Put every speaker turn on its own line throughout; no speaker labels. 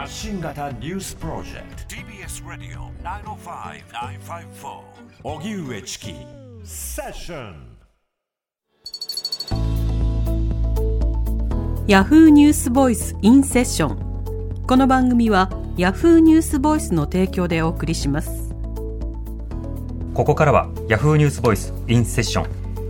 発信型ニュースプロジェクト。
TBS ラディオ905-954
おぎゅうえちきセッション
ヤフーニュースボイスインセッションこの番組はヤフーニュースボイスの提供でお送りします。
ここからはヤフーニュースボイスインセッション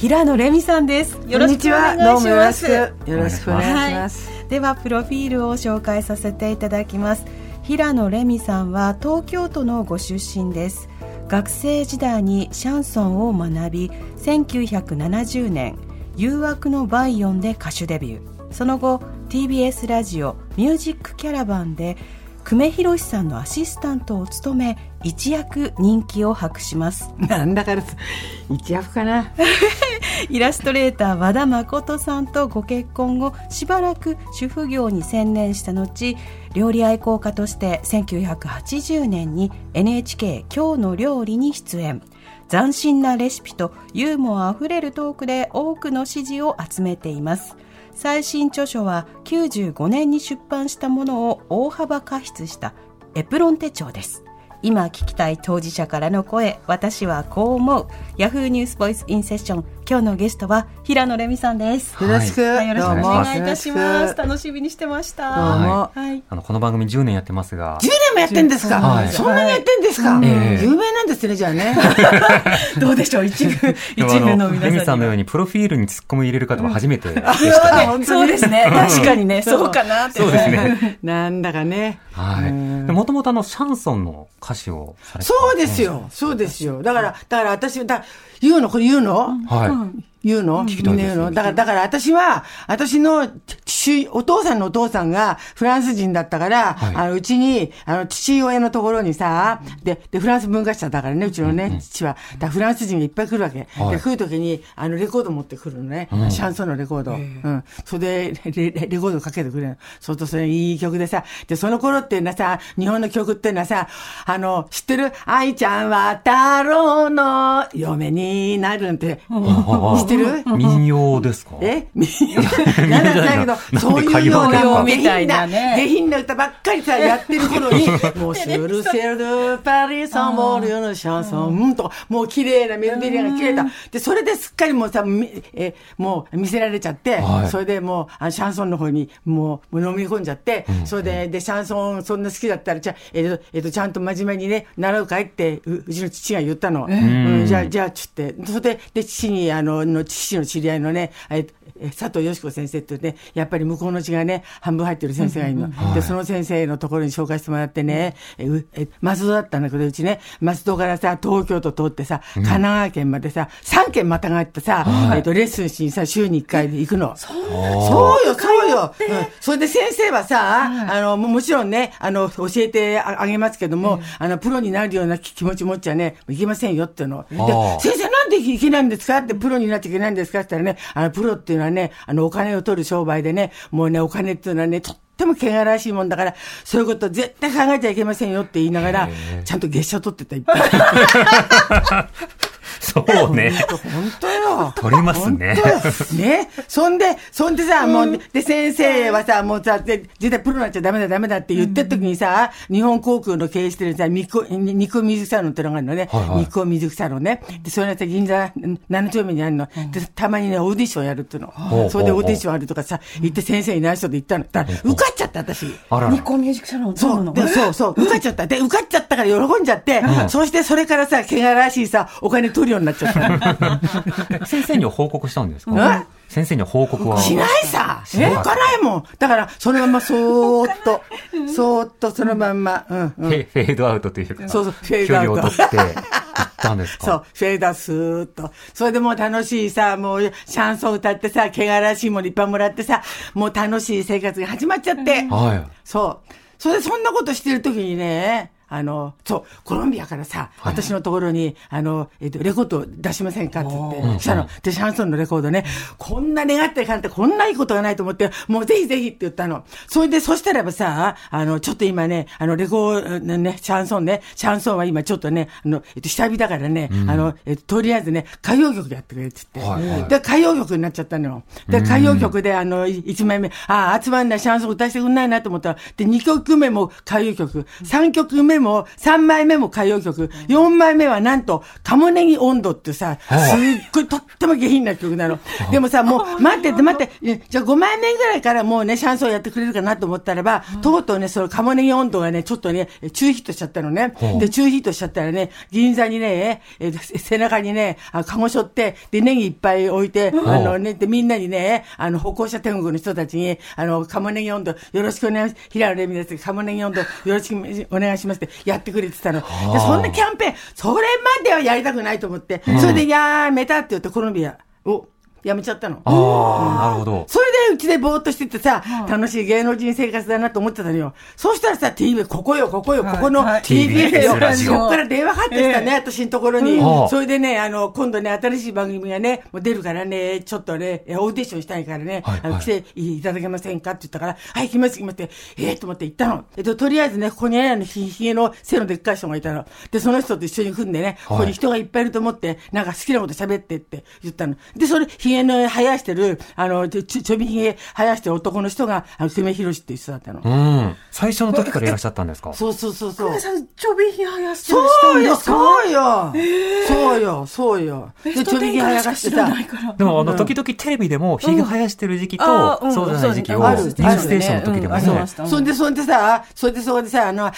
平野レミさんです。よろしくお願いします。
どうもよろしく。よろしくお願いします、
はい、ではプロフィールを紹介させていただきます。平野レミさんは東京都のご出身です。学生時代にシャンソンを学び1970年誘惑のバイオンで歌手デビュー。その後 TBS ラジオミュージックキャラバンで久米宏さんのアシスタントを務め一躍人気を博します。
なんだから一躍かな
イラストレーター和田誠さんとご結婚後しばらく主婦業に専念した後料理愛好家として1980年に NHK 今日の料理に出演。斬新なレシピとユーモアあふれるトークで多くの支持を集めています。最新著書は95年に出版したものを大幅加筆したエプロン手帳です。今聞きたい当事者からの声私はこう思う。ヤフーニュースボイスインセッション今日のゲストは平野レミさんです。
よろしく、
はい、よろしくお願いいたします。楽しみにしてました。
どうも、
はい、あのこの番組10年やってますが。
10年もやってんですか、はい、そんなにやってんですか、えー、有名なんですねじゃあね。
どうでしょう？一部一部の皆さん
レミさんのようにプロフィールに突っ込み入れる方は初めてでし た、
ね、そうですね。確かにね。そう。かなって。
そうですね。
なんだかね。
はいもともとあのシャンソンの歌手をされて
そうですよ。そうですよ。だからだから私だ言うの？これ言うの？
はい
言うの？言うの？だから、だから私は、私の父、お父さんのお父さんがフランス人だったから、はい、あの、うちに、あの、父親のところにさ、で、で、フランス文化者だからね、うちのね、うんうん、父は。だフランス人がいっぱい来るわけ。はい、で、来るときに、あの、レコード持ってくるのね。うん、シャンソンのレコード。うん。それでレ、レコードかけてくれるそうとそれいい曲でさ、で、その頃っていうのはさ、日本の曲っていうのはさ、あの、知ってる？愛ちゃんは太郎の嫁になるんって、知ってる？
民謡ですか？
え？民謡。なんだけど、そういうような、
みたいなね。
下品な歌ばっかりさ、やってる頃に、もう、シュルセルパリサンボールのシャンソン、と、もう綺麗なメロディーが綺麗だ。で、それですっかりもうさ、え、もう見せられちゃって、それでもう、シャンソンの方に、もう、飲み込んじゃって、それで、で、シャンソンそんな好きだったら、じゃえっと、えっと、ちゃんと真面目にね、習うかいって、うちの父が言ったの。うん、じゃあ、じゃあ、つって、それで、で、父に、あの、の父の知り合いのね、え佐藤よし子先生ってね、やっぱり向こうの血がね、半分入ってる先生がいるの。で、その先生のところに紹介してもらってね、え、え松戸だったんだけど、うちね、松戸からさ、東京都通ってさ、神奈川県までさ、3県またがってさ、えっと、レッスンしにさ、週に1回で行くの。そうよ、そうよ。うん。それで先生はさ、あの、もちろんね、あの、教えてあげますけども、あの、プロになるような気持ち持っちゃね、いけませんよっていうの。で、先生なんでいけないんですかって、プロになっちゃいけないんですかって言ったらね、あの、プロっていうのはね、あの、お金を取る商売でね、もうね、お金っていうのはね、とっても汚らしいもんだから、そういうこと絶対考えちゃいけませんよって言いながら、ちゃんと月謝取ってた、いっぱい。
そうね。
本当よ。
取りますね。
ね。そんで、そんでさ、もう、で、先生はさ、もうさ、絶対プロになっちゃダメだ、ダメだって言ってる時にさ、日本航空の経営してるさ、ニコ、ニコミズクサロンってのがあるのね。ニコミズクサロンね。で、それがさ、銀座7丁目にあるの。で、たまにね、オーディションやるっていうの。それでオーディションあるとかさ、行って先生いない人で行ったの。だ受かっちゃった、私。
ニコミュージックサロン
そう。で、そうそう。受かっちゃった。で、受かっちゃったから喜んじゃって、そしてそれからさ、汚らしいさ、お金取るようになっちゃった。
先生には報告したんですか？先生には報告は？
しないさしないもん。だから、そのままそーっと、そーっとそのまんま、うん、
フェフェードアウトというか、
そうそう、フェードアウト。
距離を取って、行ったんですか？
そう、フェーダースーっと。それでもう楽しいさ、もう、シャンソン歌ってさ、汚らしいものいっぱいもらってさ、もう楽しい生活が始まっちゃって。
はい。
そう。それでそんなことしてる時にね、あの、そう、コロンビアからさ、私のところに、あの、えっ、と、レコード出しませんかって言って、したの。で、シャンソンのレコードね、こんな願ってかんって、こんないいことがないと思って、もうぜひぜひって言ったの。それで、そしたらばさ、あの、ちょっと今ね、あの、レコード、ね、シャンソンね、シャンソンは今ちょっとね、あの、えっと、下火だからね、あの、えっと、とりあえずね、歌謡曲やってくれって言って、
はい。はい。
で、歌謡曲になっちゃったのよ。で、歌謡曲で、あの、い一枚目、ああ、集まんないシャンソン歌してくんないなと思った。ら、で、二曲目も歌謡曲、三曲目も、三枚目も歌謡曲、四枚目はなんと、カモネギ温度ってさ、すっごいとっても下品な曲なの。でもさ、もう、待ってって待って、えじゃあ5枚目ぐらいからもうね、シャンソンやってくれるかなと思ったらば、とうとうね、そのカモネギ温度がね、ちょっとね、中ヒットしちゃったのね。で、中ヒットしちゃったらね、銀座にね、えー背中にね、あカゴしょって、で、ネギいっぱい置いて、あのね、で、みんなにね、あの、歩行者天国の人たちに、あの、カモネギ温度、よろしくお願いします。平野レミです。カモネギ温度、よろしくお願いしますってやってくれてたの。で、そんなキャンペーン、それまではやりたくないと思って、それでやめたって言って、コロンビアをやめちゃったの。
ああ、なるほど。
それでうちでぼーっとしててさ、楽しい芸能人生活だなと思ってたのよ。そうしたらさ、TV、ここよ、ここよ、ここの
はい
TBS よ。ここから電話かかってきたね、私のところに
はあ。
それでね、あの、今度ね、新しい番組がね、もう出るからね、ちょっとね、えオーディションしたいからね、
はい
あの来ていただけませんかって言ったから、はい、来ます、来ますって、ええと思って行ったの。えっと、とりあえずね、ここにね、あのひひげの背のでっかい人がいたの。で、その人と一緒に組んでね、ここに人がいっぱいいると思って、なんか好きなこと喋ってって言ったの。で、それ、ひげの生やしてる、あの、ちょちょびひげ生やしてる男の人が、あの、久米宏っていう人だったの。
うん。最初の時からいらっしゃったんですか？
そうそうそうそう。
さん、ちょびひ生やしてる
そうよ、
人ですか？
そうよ、そうよ、そうよ。で、ちょびひげ生やしてさ、
でも、あの、時々テレビでも、ひげ生やしてる時期と
うん。
そうじゃない時期を、
そう
ニュースステーションの時でもね。
あるねう
そんで、そんでさ、それでそこでさ、あの、あー、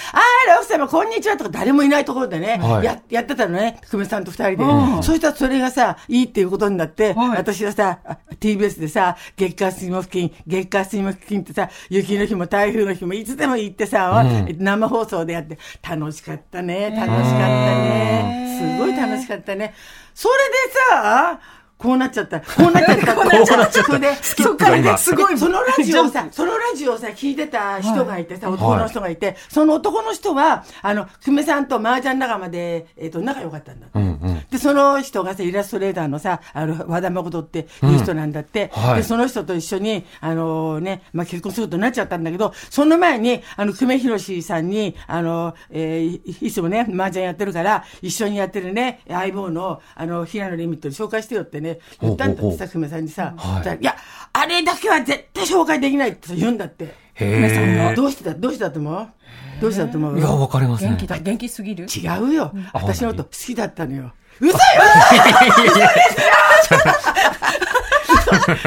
奥様、こんにちは。とか誰もいないところでね、
はい。
や、やってたのね、久米さんと二人で。そしたらそれがさ、いいっていうことになって、
はい。
私はさ、あ TBS でさ、月火水木金、月火水木金ってさ、雪の日も台風の日もいつでも行ってさ、生放送でやって、楽しかったね、楽しかったね。すごい楽しかったね。それでさ、こうなっちゃった。こうなっちゃった。こうなっちゃった。それで、
スキップが今
すごい、そのラジオをさ、そのラジオをさ、聞いてた人がいてさ、男の人がいて、その男の人は、あの、久米さんと麻雀仲間で、えっ、と、仲良かったんだその人がさ、イラストレーターのさ、あの、和田誠っていう人なんだって、
はい。
で、その人と一緒に、あのね、まあ、結婚することになっちゃったんだけど、その前に、あの、久米宏さんに、あの、えーいいつもね、麻雀やってるから、一緒にやってるね、相棒の、あの、平野レミットに紹介してよってね、言ったんだってさ、久米さんにさ、
はい。
いや、あれだけは絶対紹介できないって言うんだって。
へえ。
どうしてだ、どうしてだと思う？どうしてだと思う？
いや、わかりません。
元気だ、元気すぎる？
違うよ。私のこと好きだったのよ。嘘よ嘘 嘘に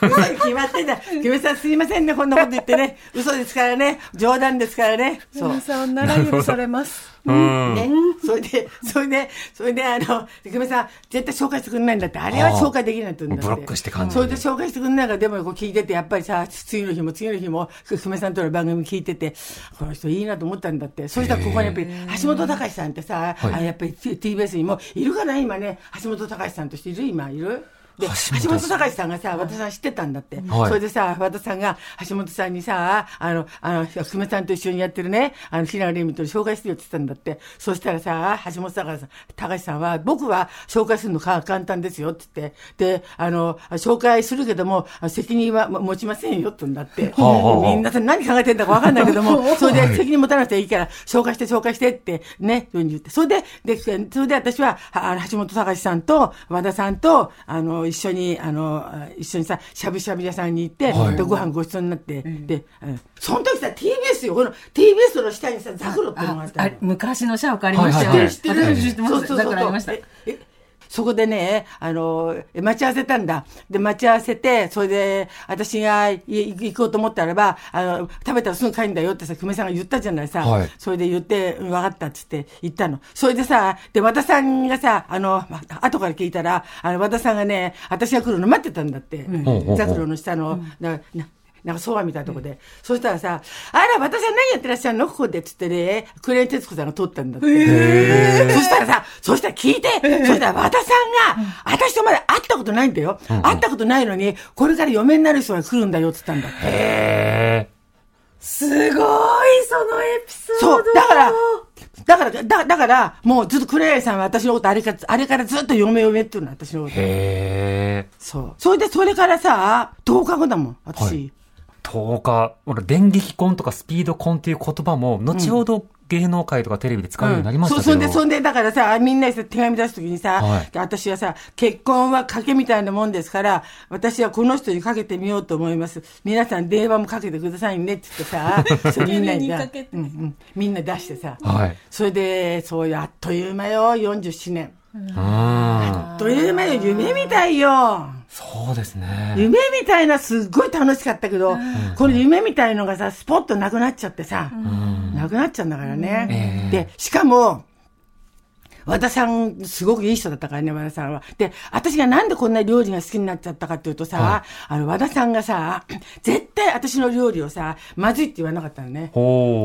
決まってんだ。キムさんすいませんね、こんなこと言ってね。嘘ですからね。冗談ですからね。そう。
皆さんなら許されます。
うん。
ね、それで、それで、それで、あの、久米さん、絶対紹介してくれないんだって、あれは紹介できないって言うんだって。
ブロックして感じ
それで紹介してくれないから、でもこう聞いてて、やっぱりさ、次の日も次の日も、久米さんとの番組聞いてて、この人いいなと思ったんだって。そしたらここにやっぱり、橋本隆さんってさ、
はい
あやっぱり TBS にも、いるかな今ね、橋本隆さんとしている今、いる？で、
橋
橋
本
本隆さんがさ、和田さん知ってたんだって。
はい
それでさ、和田さんが橋本さんにさ、あの、あの、久米さんと一緒にやってるね、あの、平野レミと紹介してよって言ってたんだって。そしたらさ、橋本隆さん、隆さんは、僕は紹介するのか簡単ですよって言って、で、あの、紹介するけども、責任はも持ちませんよって言うんだって。
はあはあ
みんなさ何考えてんだかわかんないけども、それで責任持たなくていいから、紹介して紹介してって、ね、そういうふうに言って。それで、で、それで私は、はあの、橋本隆さんと、和田さんと、あの、一緒に、あの、一緒にさ、しゃぶしゃぶ屋さんに行って、
はい。
で、ご飯ごちそうになって、で、うん。その時さ、TBS よ、この TBS の下にさ、ザクロってのがあった
昔の社屋ありましたよ。ね。
はいはいはい。
知ってる
私知ってます。
そうそうそう
だからありました。
ええそこでね、あの、え待ち合わせたんだ。で、待ち合わせて、それで、私がい行こうと思ったらば、あの、食べたらすぐ帰るんだよってさ、久米さんが言ったじゃないさ。
はい
それで言って、うん分かったっつって言ったの。それでさ、で、和田さんがさ、あの、ま後から聞いたら、あの、和田さんがね、私が来るの待ってたんだって。
ほうほう
ザクロの下の、なななんかソファみたいなとこで。そしたらさ、あら、私は何やってらっしゃるの？ここでっつってね、クレーン徹子さんが撮ったんだって。そしたらさ、そしたら聞いて、そしたら和田さんが、私とまだ会ったことないんだよ。会ったことないのに、これから嫁になる人が来るんだよっつったんだって。
へえ。
すごい、そのエピソード。
そう、だから、だから、だだから、もうずっと黒柳さんは私のことあれから、あれからずっと嫁嫁っていうの、私のこと。
へえ。
そう。それで、それからさ、10日後だもん、私。
はい10日、俺、電撃婚とかスピード婚っていう言葉も、後ほど芸能界とかテレビで使うようになりましたけど。
そう、そんで、そんで、だからさ、みんな手紙出すときにさ、
はい
私はさ、結婚は賭けみたいなもんですから、私はこの人にかけてみようと思います。皆さん電話もかけてくださいねって言ってさ、それみんなにさ
手紙にかけて
うんうん、みんな出してさ、
はい。
それで、そうあっという間よ、47年。
うん。
あっという間よ、夢みたいよ。
そうですね。
夢みたいなすっごい楽しかったけど、この夢みたいのがさ、スポッとなくなっちゃってさ、なくなっちゃうんだからね。
ええ
で、しかも、和田さん、すごくいい人だったからね、和田さんは。で、私がなんでこんな料理が好きになっちゃったかっていうとさ、
は
あの、和田さんがさ、絶対私の料理をさ、まずいって言わなかったのね。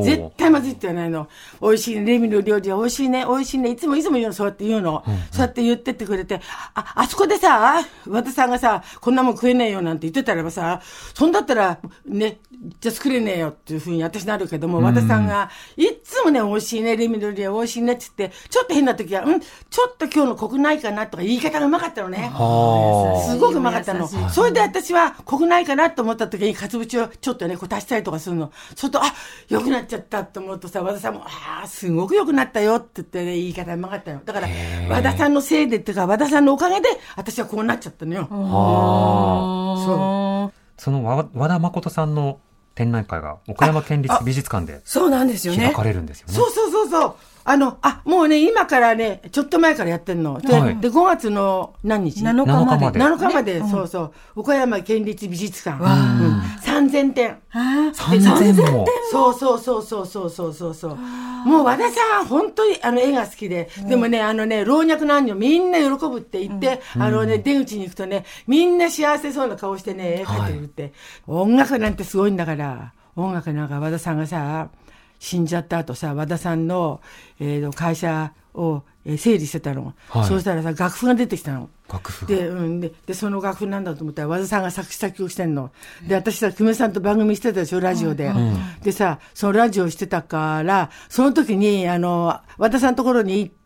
絶対まずいって言わないの。美味しいね。レミの料理は美味しいね。美味しいね。いつもいつも言うの。そうやって言うの。そうやって言ってってくれて。あ、あそこでさ、和田さんがさ、こんなもん食えねえよなんて言ってたらばさ、そんだったら、ね、じゃあ作れねえよっていうふうに私なるけども、和田さんが、いつもね、美味しいね。レミの料理は美味しいねって言って、ちょっと変な時は、うん、ちょっと今日の国内かなとか言い方がうまかったのね。
は
すごくうまかったの。それで私は国内かなと思った時に、かつぶちをちょっとね、こう足したりとかするの。そうすると、あ、良くなっちゃったと思うとさ、和田さんも、ああ、すごく良くなったよって言ってね、言い方うまかったの。だから、和田さんのせいでっていうか、和田さんのおかげで、私はこうなっちゃったのよ。
あ。はあ。
そう。
その和和田誠さんの展覧会が岡山県立美術館で
そうなんですよね。
開かれるんですよね。
そうそうそうそう。あの、あ、もうね、今からね、ちょっと前からやってんの。で、
はい、
で5月の何日
?7 日まで。
7
日まで、ね、そうそう。うん、岡山県立美術館。うん、3000点。
3000点？
そうそうそうそうそうそうそう。もう和田さん、本当にあの絵が好きで、でもね、あのね、老若男女みんな喜ぶって言って、うん、あのね、出口に行くとね、みんな幸せそうな顔してね、絵描いてるって、はい、音楽なんてすごいんだから、音楽なんか和田さんがさ、死んじゃった後さ、和田さんの、えーと会社を、えー整理してたの。
はい
そうしたらさ、楽譜が出てきたの。
楽譜が。
で、うん、で、で、その楽譜なんだと思ったら、和田さんが作詞作曲してんの。で、私さ、久米さんと番組してたでしょ、ラジオで。でさ、そのラジオしてたから、その時に、あの、和田さんのところに行って、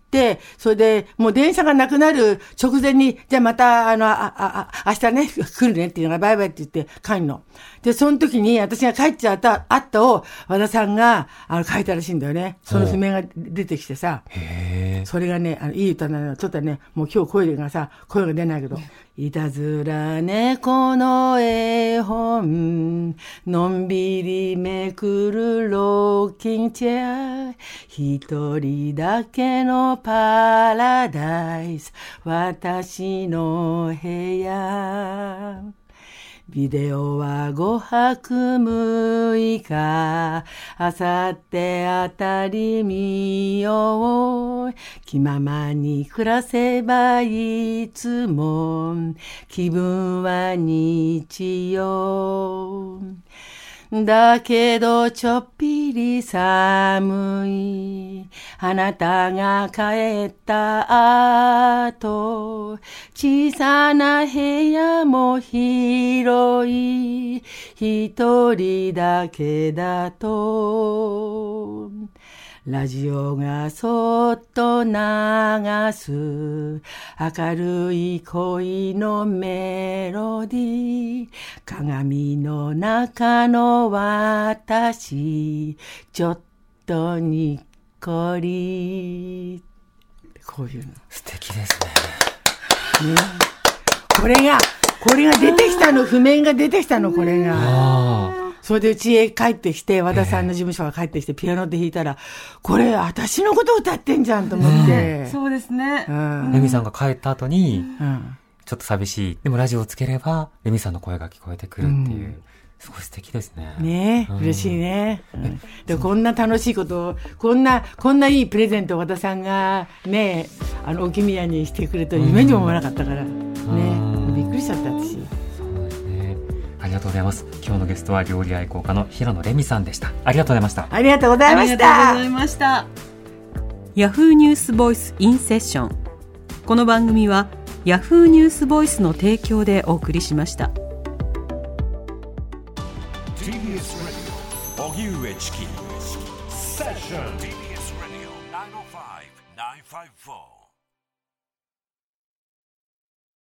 それで、もう電車がなくなる直前に、じゃあまた、あの、あ、あ、あ、明日ね、来るねっていうのが、バイバイって言って帰るの。で、その時に、私が帰っちゃった、あったを、和田さんが、あの、書いたらしいんだよね。その譜面が出てきてさ。
へえ。
それがね、あの、いい歌なのよ。ちょっとね、もう今日声がさ、声が出ないけど。いたずら猫の絵本、のんびりめくるロッキングチェア、一人だけのパラダイス、私の部屋。ビデオは5泊6日、あさってあたり見よう。気ままに暮らせばいつも、気分は日曜。だけどちょっぴり寒い。あなたが帰った後、小さな部屋も広い。一人だけだと。ラジオがそっと流す。明るい恋のメロディー。鏡の中の私。ちょっとにっこり。こういうの。
素敵ですね。
これがこれが出てきたの。譜面が出てきたのこれが。
あ
それでうちへ帰ってきて、和田さんの事務所が帰ってきて、ピアノで弾いたら、これ、私のこと歌ってんじゃんと思って。
そうですね。
うん
あ。レミさんが帰った後に、
うん
ちょっと寂しい。でもラジオをつければ、レミさんの声が聞こえてくるっていう。すごい素敵ですね。
ねえ、
うん
嬉しいね。うんで、こんな楽しいことを、こんな、こんないいプレゼントを和田さんがね、あの、沖宮にしてくれると夢にも思わなかったから、ね
ん、
びっくりしちゃった、私。
がとうございます。今日のゲストは料理愛好家の平野レミさんでした。ありがとうございました。
ありがとうございまし
ありがとうご
た
ざい。ました。ヤフーニュースボイスインセッション。この番組はヤフーニュースボイスの提供でお送りしました。